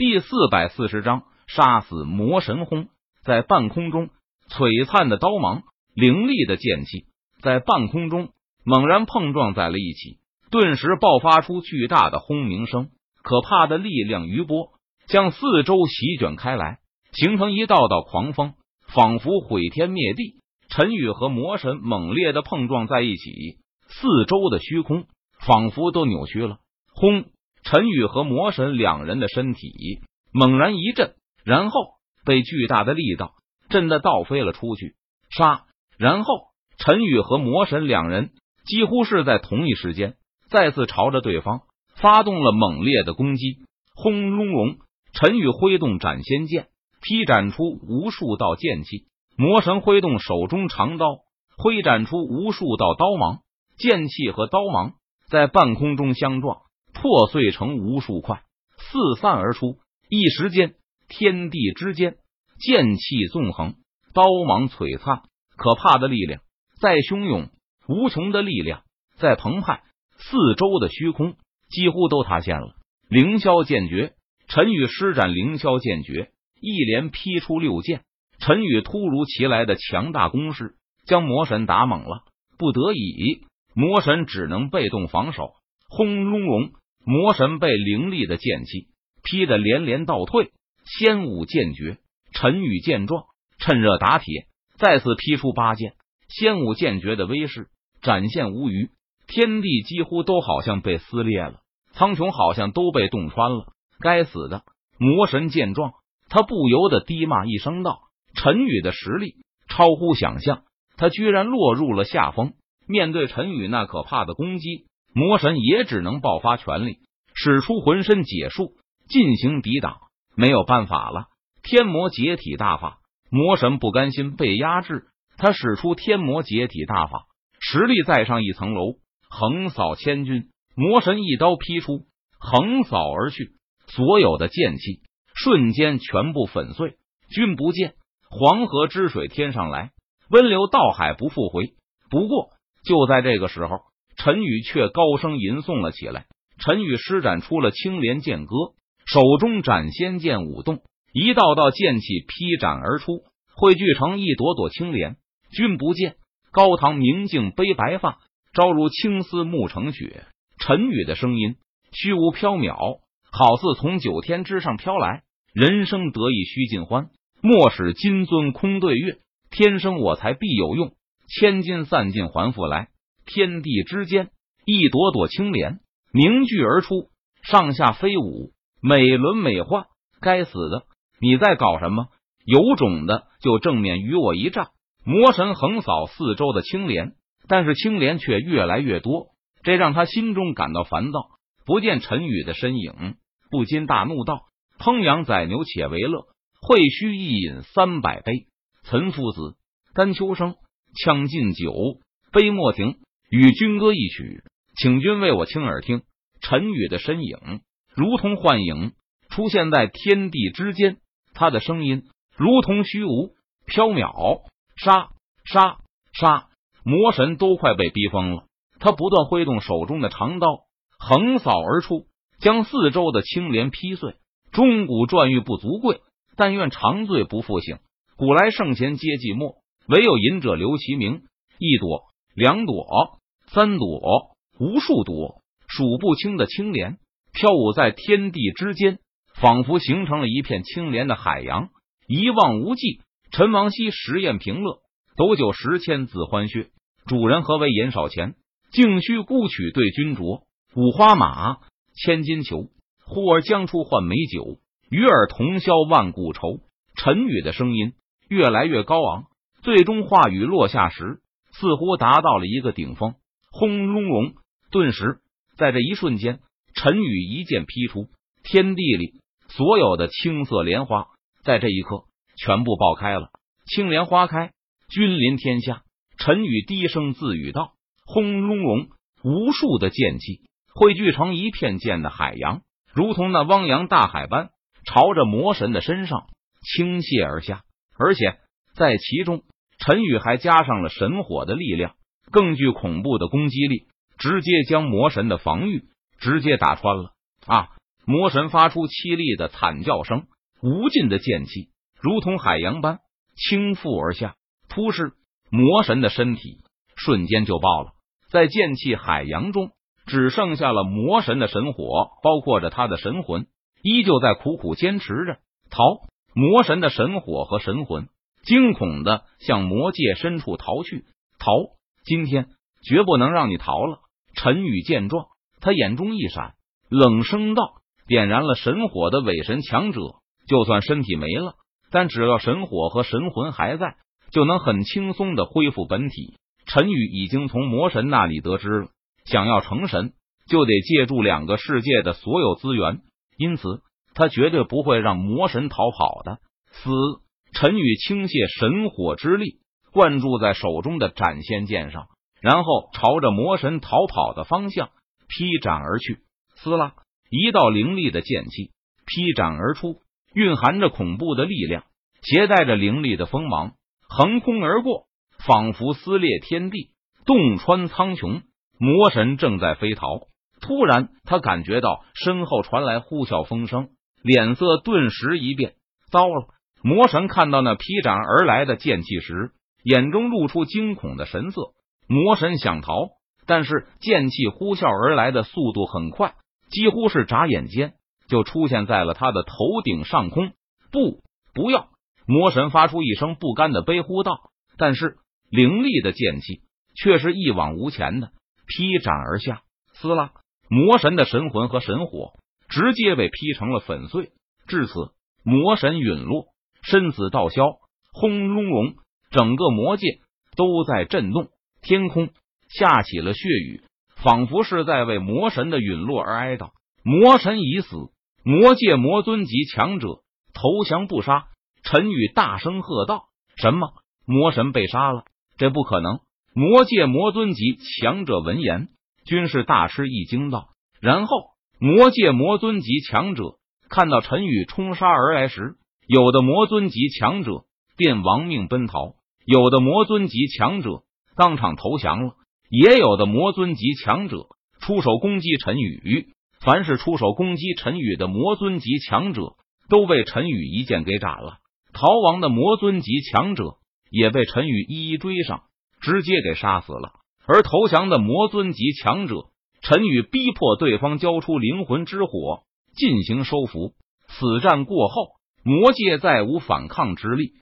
第四百四十章杀死魔神轰。在半空中，璀璨的刀芒，凌厉的剑气，在半空中猛然碰撞在了一起，顿时爆发出巨大的轰鸣声。可怕的力量余波将四周席卷开来，形成一道道狂风，仿佛毁天灭地。陈宇和魔神猛烈的碰撞在一起，四周的虚空仿佛都扭曲了。轰！陈宇和魔神两人的身体猛然一震，然后被巨大的力道震得倒飞了出去。杀！然后陈宇和魔神两人几乎是在同一时间再次朝着对方发动了猛烈的攻击。轰隆隆！陈宇挥动斩仙剑，劈斩出无数道剑气；魔神挥动手中长刀，挥斩出无数道刀芒。剑气和刀芒在半空中相撞。破碎成无数块，四散而出。一时间，天地之间剑气纵横，刀芒璀璨，可怕的力量在汹涌，无穷的力量在澎湃，四周的虚空几乎都塌陷了。凌霄剑诀，陈宇施展凌霄剑诀，一连劈出六剑。陈宇突如其来的强大攻势将魔神打懵了，不得已，魔神只能被动防守。轰隆隆！魔神被凌厉的剑气劈得连连倒退。仙武剑诀，陈宇见状，趁热打铁，再次劈出八剑。仙武剑诀的威势展现无余，天地几乎都好像被撕裂了，苍穹好像都被洞穿了。该死的魔神！见状，他不由得低骂一声道：“陈宇的实力超乎想象，他居然落入了下风。”面对陈宇那可怕的攻击。魔神也只能爆发全力，使出浑身解数进行抵挡。没有办法了，天魔解体大法。魔神不甘心被压制，他使出天魔解体大法，实力再上一层楼，横扫千军。魔神一刀劈出，横扫而去，所有的剑气瞬间全部粉碎。君不见黄河之水天上来，温流到海不复回。不过就在这个时候。陈宇却高声吟诵了起来。陈宇施展出了青莲剑歌，手中斩仙剑舞动，一道道剑气劈斩而出，汇聚成一朵朵青莲。君不见高堂明镜悲白发，朝如青丝暮成雪。陈宇的声音虚无缥缈，好似从九天之上飘来。人生得意须尽欢，莫使金樽空对月。天生我材必有用，千金散尽还复来。天地之间，一朵朵青莲凝聚而出，上下飞舞，美轮美奂。该死的，你在搞什么？有种的就正面与我一战！魔神横扫四周的青莲，但是青莲却越来越多，这让他心中感到烦躁。不见陈宇的身影，不禁大怒道：“烹羊宰牛且为乐，会须一饮三百杯。岑夫子，丹秋生，将进酒，杯莫停。”与君歌一曲，请君为我倾耳听。陈宇的身影如同幻影出现在天地之间，他的声音如同虚无缥缈。杀杀杀！魔神都快被逼疯了，他不断挥动手中的长刀，横扫而出，将四周的青莲劈碎。钟鼓馔玉不足贵，但愿长醉不复醒。古来圣贤皆寂寞，唯有饮者留其名。一朵，两朵。三朵、无数朵、数不清的青莲飘舞在天地之间，仿佛形成了一片青莲的海洋，一望无际。陈王熙实验平乐，斗酒十千恣欢谑。主人何为言少钱？径须沽取对君酌。五花马，千金裘，呼儿将出换美酒，与尔同销万古愁。陈宇的声音越来越高昂，最终话语落下时，似乎达到了一个顶峰。轰隆隆！顿时，在这一瞬间，陈宇一剑劈出，天地里所有的青色莲花，在这一刻全部爆开了。青莲花开，君临天下。陈宇低声自语道：“轰隆隆！”无数的剑气汇聚成一片剑的海洋，如同那汪洋大海般，朝着魔神的身上倾泻而下。而且在其中，陈宇还加上了神火的力量。更具恐怖的攻击力，直接将魔神的防御直接打穿了啊！魔神发出凄厉的惨叫声，无尽的剑气如同海洋般倾覆而下，突视魔神的身体瞬间就爆了，在剑气海洋中，只剩下了魔神的神火，包括着他的神魂，依旧在苦苦坚持着逃。魔神的神火和神魂惊恐的向魔界深处逃去，逃！今天绝不能让你逃了！陈宇见状，他眼中一闪，冷声道：“点燃了神火的伪神强者，就算身体没了，但只要神火和神魂还在，就能很轻松的恢复本体。”陈宇已经从魔神那里得知了，想要成神，就得借助两个世界的所有资源，因此他绝对不会让魔神逃跑的。死！陈宇倾泻神火之力，灌注在手中的斩仙剑上。然后朝着魔神逃跑的方向劈斩而去，撕拉一道凌厉的剑气劈斩而出，蕴含着恐怖的力量，携带着凌厉的锋芒，横空而过，仿佛撕裂天地，洞穿苍穹。魔神正在飞逃，突然他感觉到身后传来呼啸风声，脸色顿时一变。糟了！魔神看到那劈斩而来的剑气时，眼中露出惊恐的神色。魔神想逃，但是剑气呼啸而来的速度很快，几乎是眨眼间就出现在了他的头顶上空。不，不要！魔神发出一声不甘的悲呼道。但是凌厉的剑气却是一往无前的劈斩而下，撕拉！魔神的神魂和神火直接被劈成了粉碎。至此，魔神陨落，身死道消。轰隆隆，整个魔界都在震动。天空下起了血雨，仿佛是在为魔神的陨落而哀悼。魔神已死，魔界魔尊级强者投降不杀。陈宇大声喝道：“什么？魔神被杀了？这不可能！”魔界魔尊级强者闻言，均是大吃一惊道。然后，魔界魔尊级强者看到陈宇冲杀而来时，有的魔尊级强者便亡命奔逃，有的魔尊级强者。当场投降了，也有的魔尊级强者出手攻击陈宇。凡是出手攻击陈宇的魔尊级强者，都被陈宇一剑给斩了。逃亡的魔尊级强者也被陈宇一一追上，直接给杀死了。而投降的魔尊级强者，陈宇逼迫对方交出灵魂之火进行收服。此战过后，魔界再无反抗之力。